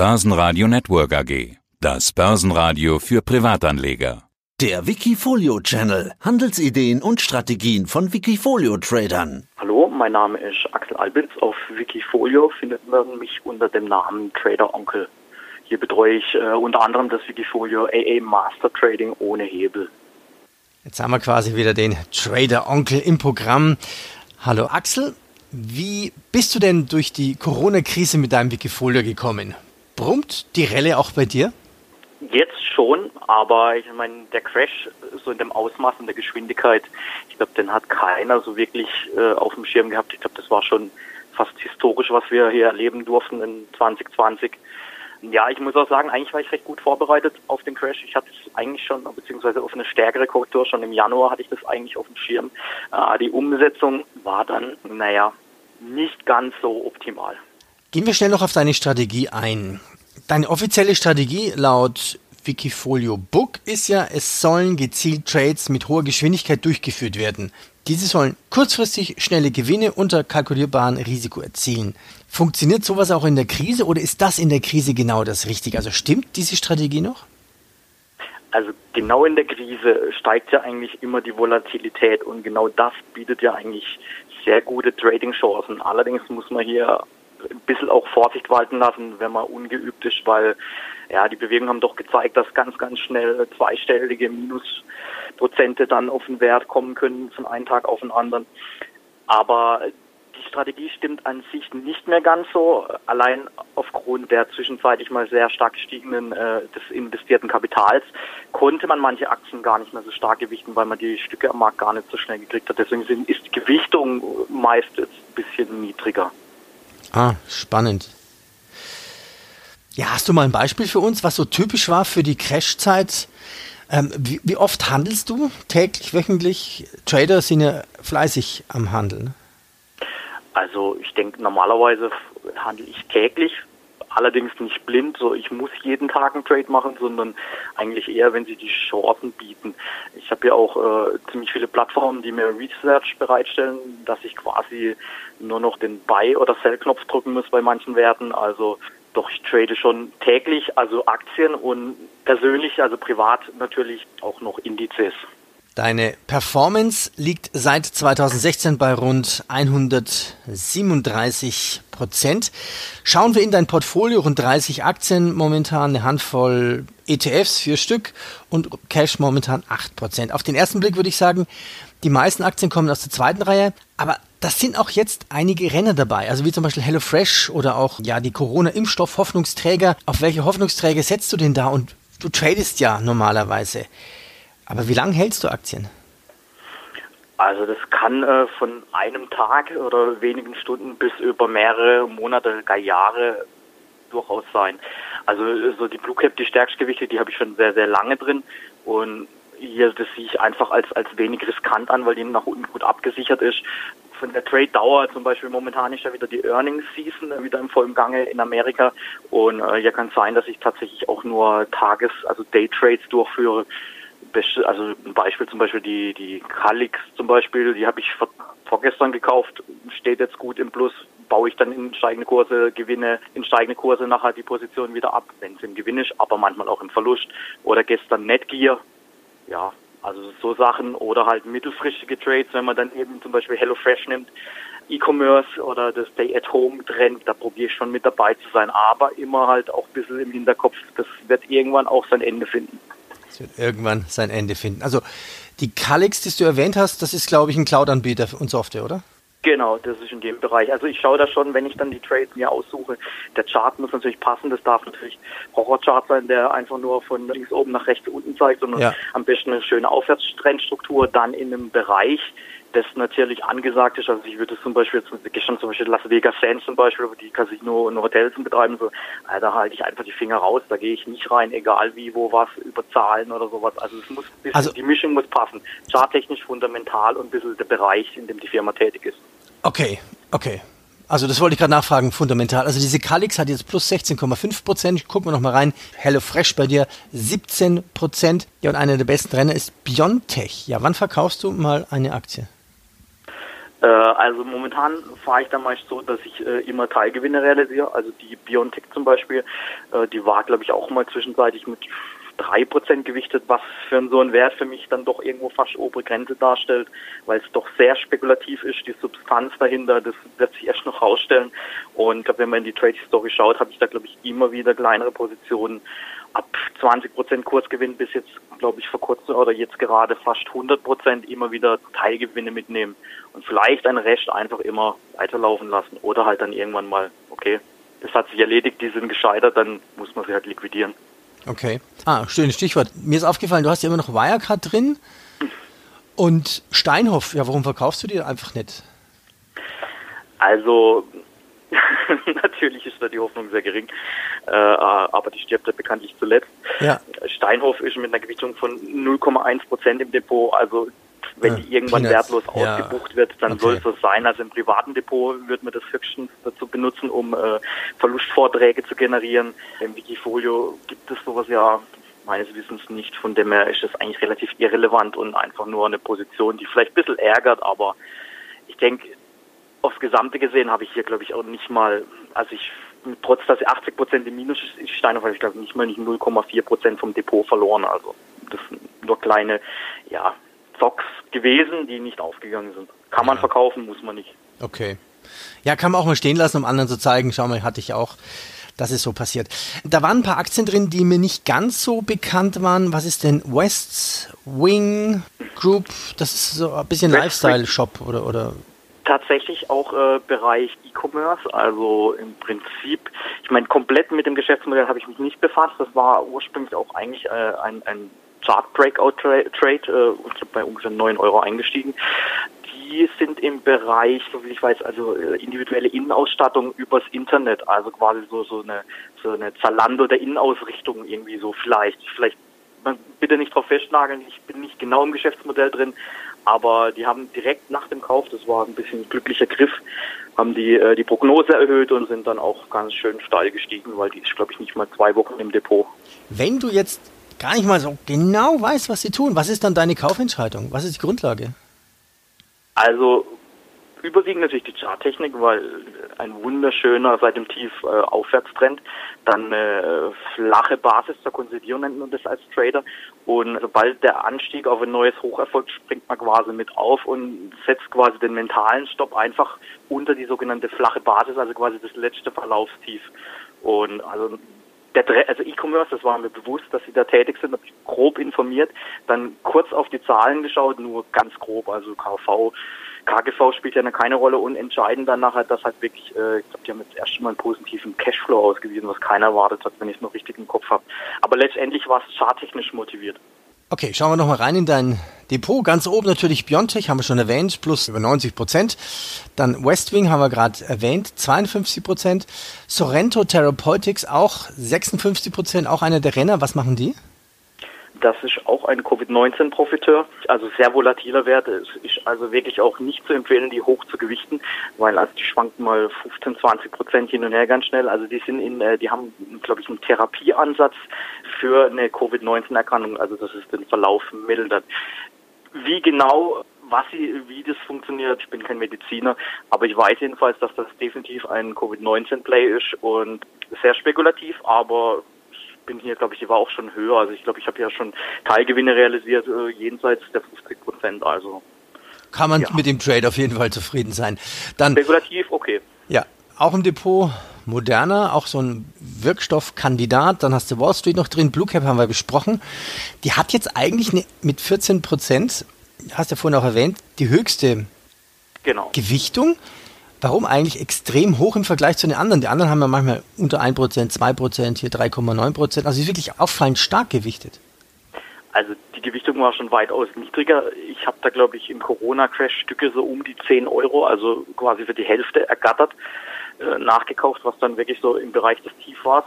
Börsenradio Network AG. Das Börsenradio für Privatanleger. Der Wikifolio Channel. Handelsideen und Strategien von Wikifolio Tradern. Hallo, mein Name ist Axel Albitz. Auf Wikifolio findet man mich unter dem Namen Trader Onkel. Hier betreue ich äh, unter anderem das Wikifolio AA Master Trading ohne Hebel. Jetzt haben wir quasi wieder den Trader Onkel im Programm. Hallo Axel, wie bist du denn durch die Corona-Krise mit deinem Wikifolio gekommen? Brummt die Relle auch bei dir? Jetzt schon, aber ich meine, der Crash so in dem Ausmaß und der Geschwindigkeit, ich glaube, den hat keiner so wirklich äh, auf dem Schirm gehabt. Ich glaube, das war schon fast historisch, was wir hier erleben durften in 2020. Ja, ich muss auch sagen, eigentlich war ich recht gut vorbereitet auf den Crash. Ich hatte es eigentlich schon, beziehungsweise auf eine stärkere Korrektur schon im Januar hatte ich das eigentlich auf dem Schirm. Äh, die Umsetzung war dann, naja, nicht ganz so optimal. Gehen wir schnell noch auf deine Strategie ein. Deine offizielle Strategie laut Wikifolio Book ist ja, es sollen gezielt Trades mit hoher Geschwindigkeit durchgeführt werden. Diese sollen kurzfristig schnelle Gewinne unter kalkulierbaren Risiko erzielen. Funktioniert sowas auch in der Krise oder ist das in der Krise genau das Richtige? Also stimmt diese Strategie noch? Also genau in der Krise steigt ja eigentlich immer die Volatilität und genau das bietet ja eigentlich sehr gute Trading-Chancen. Allerdings muss man hier ein bisschen auch Vorsicht walten lassen, wenn man ungeübt ist, weil ja, die Bewegungen haben doch gezeigt, dass ganz, ganz schnell zweistellige Minusprozente dann auf den Wert kommen können von einem Tag auf den anderen. Aber die Strategie stimmt an sich nicht mehr ganz so. Allein aufgrund der zwischenzeitlich mal sehr stark gestiegenen äh, des investierten Kapitals konnte man manche Aktien gar nicht mehr so stark gewichten, weil man die Stücke am Markt gar nicht so schnell gekriegt hat. Deswegen ist die Gewichtung meist jetzt ein bisschen niedriger. Ah, spannend. Ja, hast du mal ein Beispiel für uns, was so typisch war für die Crashzeit? Ähm, wie, wie, oft handelst du? Täglich, wöchentlich? Trader sind ja fleißig am Handeln. Also ich denke, normalerweise handle ich täglich, allerdings nicht blind. So, ich muss jeden Tag einen Trade machen, sondern eigentlich eher, wenn sie die Chancen bieten. Ich habe ja auch äh, ziemlich viele Plattformen, die mir Research bereitstellen, dass ich quasi nur noch den Buy- oder Sell-Knopf drücken muss bei manchen Werten. Also doch, ich trade schon täglich, also Aktien und persönlich, also privat natürlich auch noch Indizes. Deine Performance liegt seit 2016 bei rund 137 Prozent. Schauen wir in dein Portfolio, rund 30 Aktien momentan, eine Handvoll ETFs, vier Stück und Cash momentan 8 Prozent. Auf den ersten Blick würde ich sagen, die meisten Aktien kommen aus der zweiten Reihe, aber das sind auch jetzt einige Renner dabei, also wie zum Beispiel HelloFresh oder auch ja die Corona-Impfstoff Hoffnungsträger. Auf welche Hoffnungsträger setzt du denn da und du tradest ja normalerweise? Aber wie lange hältst du Aktien? Also das kann äh, von einem Tag oder wenigen Stunden bis über mehrere Monate, gar Jahre durchaus sein. Also so die Blue Cap, die Stärkstgewichte, die habe ich schon sehr, sehr lange drin und hier, das sehe ich einfach als, als wenig riskant an, weil die nach unten gut abgesichert ist. Von der Trade-Dauer zum Beispiel momentan ist ja wieder die Earnings-Season äh, wieder im vollen Gange in Amerika und äh, hier kann es sein, dass ich tatsächlich auch nur Tages-, also Day-Trades durchführe also ein Beispiel zum Beispiel die, die Calix zum Beispiel, die habe ich vor, vorgestern gekauft, steht jetzt gut im Plus, baue ich dann in steigende Kurse, gewinne in steigende Kurse nachher die Position wieder ab, wenn es im Gewinn ist, aber manchmal auch im Verlust. Oder gestern Netgear, ja, also so Sachen oder halt mittelfristige Trades, wenn man dann eben zum Beispiel HelloFresh nimmt, E-Commerce oder das Stay-at-Home-Trend, da probiere ich schon mit dabei zu sein, aber immer halt auch ein bisschen im Hinterkopf, das wird irgendwann auch sein Ende finden. Wird irgendwann sein Ende finden. Also die Calix, die du erwähnt hast, das ist, glaube ich, ein Cloud-Anbieter und Software, oder? Genau, das ist in dem Bereich. Also ich schaue da schon, wenn ich dann die Trades mir aussuche. Der Chart muss natürlich passen. Das darf natürlich Horrorchart sein, der einfach nur von links oben nach rechts unten zeigt, sondern ja. am besten eine schöne Aufwärtstrendstruktur dann in einem Bereich, das natürlich angesagt ist. Also ich würde zum Beispiel jetzt gestern zum Beispiel Las Vegas Sands zum Beispiel, wo die Casino und Hotels betreiben, so, da halte ich einfach die Finger raus, da gehe ich nicht rein, egal wie, wo was, über Zahlen oder sowas. Also es muss bisschen, also, die Mischung muss passen. Charttechnisch fundamental und ein bisschen der Bereich, in dem die Firma tätig ist. Okay, okay. Also das wollte ich gerade nachfragen, fundamental. Also diese Calix hat jetzt plus 16,5 Prozent. Gucken wir noch mal rein. HelloFresh bei dir 17 Prozent. Ja, und einer der besten Renner ist Biontech. Ja, wann verkaufst du mal eine Aktie? Äh, also momentan fahre ich dann meist so, dass ich äh, immer Teilgewinne realisiere. Also die Biontech zum Beispiel, äh, die war glaube ich auch mal zwischenzeitlich mit drei Prozent gewichtet, was für so einen Wert für mich dann doch irgendwo fast obere Grenze darstellt, weil es doch sehr spekulativ ist, die Substanz dahinter, das wird sich erst noch rausstellen. Und glaub, wenn man in die Trade Story schaut, habe ich da glaube ich immer wieder kleinere Positionen ab 20 Prozent Kursgewinn bis jetzt, glaube ich, vor kurzem oder jetzt gerade fast 100 Prozent immer wieder Teilgewinne mitnehmen und vielleicht ein Rest einfach immer weiterlaufen lassen oder halt dann irgendwann mal, okay, das hat sich erledigt, die sind gescheitert, dann muss man sie halt liquidieren. Okay. Ah, schönes Stichwort. Mir ist aufgefallen, du hast ja immer noch Wirecard drin und Steinhoff. Ja, warum verkaufst du die einfach nicht? Also natürlich ist da die Hoffnung sehr gering, äh, aber die stirbt ja bekanntlich zuletzt. Ja. Steinhoff ist mit einer Gewichtung von 0,1 Prozent im Depot, also wenn die irgendwann Peanuts. wertlos ja. ausgebucht wird, dann okay. soll es so sein. Also im privaten Depot wird man das höchstens dazu benutzen, um äh, Verlustvorträge zu generieren. Im Wikifolio gibt es sowas ja meines Wissens nicht. Von dem her ist das eigentlich relativ irrelevant und einfach nur eine Position, die vielleicht ein bisschen ärgert, aber ich denke, aufs Gesamte gesehen habe ich hier, glaube ich, auch nicht mal, also ich, trotz dass 80 Prozent im Minus ist, Steiner, weil ich glaube nicht mal nicht 0,4 Prozent vom Depot verloren. Also das sind nur kleine, ja, gewesen, die nicht aufgegangen sind. Kann man verkaufen, muss man nicht. Okay. Ja, kann man auch mal stehen lassen, um anderen zu zeigen, schau mal, hatte ich auch. Das ist so passiert. Da waren ein paar Aktien drin, die mir nicht ganz so bekannt waren. Was ist denn West Wing Group? Das ist so ein bisschen Lifestyle-Shop oder, oder tatsächlich auch äh, Bereich E-Commerce, also im Prinzip, ich meine, komplett mit dem Geschäftsmodell habe ich mich nicht befasst. Das war ursprünglich auch eigentlich äh, ein, ein Chart Breakout Trade. Äh, bei ungefähr 9 Euro eingestiegen. Die sind im Bereich, so wie ich weiß, also äh, individuelle Innenausstattung übers Internet, also quasi so so eine so eine Zalando der Innenausrichtung irgendwie so vielleicht. Vielleicht bitte nicht drauf festnageln, ich bin nicht genau im Geschäftsmodell drin, aber die haben direkt nach dem Kauf, das war ein bisschen ein glücklicher Griff, haben die äh, die Prognose erhöht und sind dann auch ganz schön steil gestiegen, weil die ist, glaube ich, nicht mal zwei Wochen im Depot. Wenn du jetzt gar nicht mal so genau weißt, was sie tun, was ist dann deine Kaufentscheidung? Was ist die Grundlage? Also überwiegend natürlich die Charttechnik, weil ein wunderschöner seit dem Tief äh, Aufwärtstrend, dann äh, flache Basis zur Konsolidierung nennt man das als Trader und sobald der Anstieg auf ein neues Hoch erfolgt, springt man quasi mit auf und setzt quasi den mentalen Stopp einfach unter die sogenannte flache Basis, also quasi das letzte Verlaufstief. Und also der, also E-Commerce, das war mir bewusst, dass sie da tätig sind, habe ich grob informiert, dann kurz auf die Zahlen geschaut, nur ganz grob, also KV, KGV spielt ja keine Rolle und entscheidend dann nachher, dass halt wirklich, äh, ich glaube, die haben jetzt erst mal einen positiven Cashflow ausgewiesen, was keiner erwartet hat, wenn ich es noch richtig im Kopf habe. Aber letztendlich war es charttechnisch motiviert. Okay, schauen wir nochmal rein in dein Depot. Ganz oben natürlich Biontech, haben wir schon erwähnt, plus über 90 Prozent. Dann Westwing haben wir gerade erwähnt, 52 Prozent. Sorrento Therapeutics auch 56 Prozent, auch einer der Renner. Was machen die? Das ist auch ein Covid-19-Profiteur, also sehr volatiler Wert. Es ist also wirklich auch nicht zu empfehlen, die hoch zu gewichten, weil also die schwanken mal 15, 20 Prozent hin und her ganz schnell. Also die sind in, äh, die haben, glaube ich, einen Therapieansatz für eine Covid-19-Erkrankung, also dass es den Verlauf mildert. Wie genau was sie, wie das funktioniert, ich bin kein Mediziner, aber ich weiß jedenfalls, dass das definitiv ein Covid-19-Play ist und sehr spekulativ, aber bin hier, glaube ich, die war auch schon höher. Also ich glaube, ich habe ja schon Teilgewinne realisiert, äh, jenseits der 50 Prozent. Also kann man ja. mit dem Trade auf jeden Fall zufrieden sein. Dann spekulativ, okay. Ja, auch im Depot Moderna, auch so ein Wirkstoffkandidat. Dann hast du Wall Street noch drin. Blue Cap haben wir besprochen. Die hat jetzt eigentlich eine, mit 14 Prozent, hast du ja vorhin auch erwähnt, die höchste genau. Gewichtung. Warum eigentlich extrem hoch im Vergleich zu den anderen? Die anderen haben ja manchmal unter 1%, 2%, hier 3,9%. Also ist wirklich auffallend stark gewichtet. Also die Gewichtung war schon weitaus niedriger. Ich habe da, glaube ich, im Corona-Crash Stücke so um die 10 Euro, also quasi für die Hälfte ergattert, äh, nachgekauft, was dann wirklich so im Bereich des Tief war.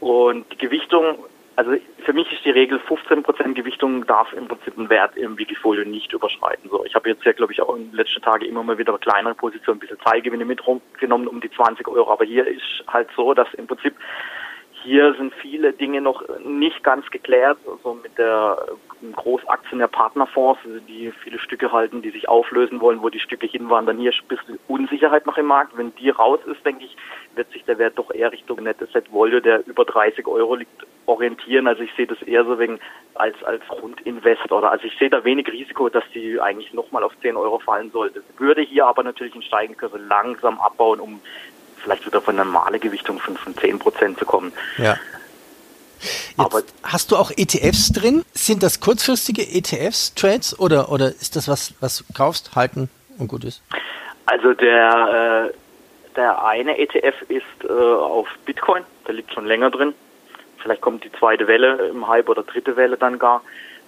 Und die Gewichtung also für mich ist die Regel 15% Gewichtung darf im Prinzip einen Wert im Wikifolio nicht überschreiten. So, ich habe jetzt ja, glaube ich, auch in den letzten Tagen immer mal wieder kleinere Positionen, ein bisschen Teilgewinne mitgenommen um die 20 Euro. Aber hier ist halt so, dass im Prinzip hier sind viele Dinge noch nicht ganz geklärt, also mit der Großaktien der Partnerfonds, die viele Stücke halten, die sich auflösen wollen, wo die Stücke hinwandern. Hier ist ein bisschen Unsicherheit noch im Markt. Wenn die raus ist, denke ich, wird sich der Wert doch eher Richtung Netteset Volio, der über 30 Euro liegt, orientieren. Also ich sehe das eher so wegen als, als Grundinvest oder also ich sehe da wenig Risiko, dass die eigentlich nochmal auf 10 Euro fallen sollte. Würde hier aber natürlich in steigende Kurse langsam abbauen, um vielleicht wieder von einer normalen Gewichtung von, von 10 Prozent zu kommen. Ja. Jetzt Aber hast du auch ETFs drin? Sind das kurzfristige ETFs, Trades oder, oder ist das was, was du kaufst, halten und gut ist? Also der, äh, der eine ETF ist äh, auf Bitcoin, der liegt schon länger drin. Vielleicht kommt die zweite Welle im Hype oder dritte Welle dann gar.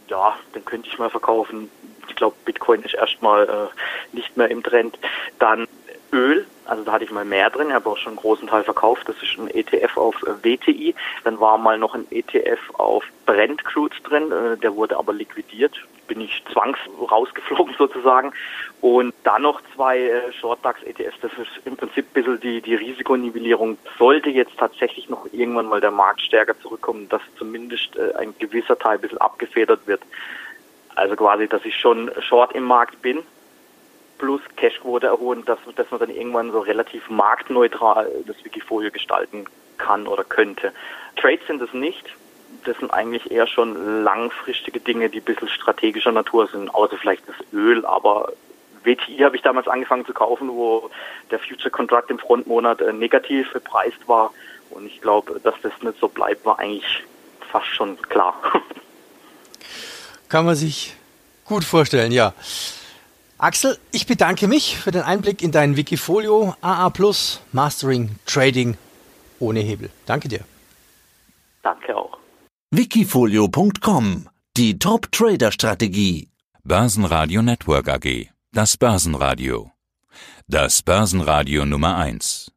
Ja, den könnte ich mal verkaufen. Ich glaube, Bitcoin ist erstmal äh, nicht mehr im Trend. Dann Öl, also da hatte ich mal mehr drin, habe auch schon einen großen Teil verkauft. Das ist ein ETF auf äh, WTI. Dann war mal noch ein ETF auf Brent Crudes drin, äh, der wurde aber liquidiert. Bin ich zwangs rausgeflogen sozusagen. Und dann noch zwei äh, Short DAX ETFs. Das ist im Prinzip ein bisschen die, die Risikonivellierung. Sollte jetzt tatsächlich noch irgendwann mal der Markt stärker zurückkommen, dass zumindest ein gewisser Teil ein bisschen abgefedert wird. Also quasi, dass ich schon short im Markt bin, plus Cashquote erholen, dass, dass man dann irgendwann so relativ marktneutral das Wikifolio gestalten kann oder könnte. Trades sind es nicht. Das sind eigentlich eher schon langfristige Dinge, die ein bisschen strategischer Natur sind, außer vielleicht das Öl, aber WTI habe ich damals angefangen zu kaufen, wo der Future Contract im Frontmonat äh, negativ bepreist war. Und ich glaube, dass das nicht so bleibt, war eigentlich fast schon klar. Kann man sich gut vorstellen, ja. Axel, ich bedanke mich für den Einblick in dein Wikifolio AA Plus Mastering Trading ohne Hebel. Danke dir. Danke auch. Wikifolio.com Die Top Trader Strategie. Börsenradio Network AG. Das Börsenradio. Das Börsenradio Nummer 1.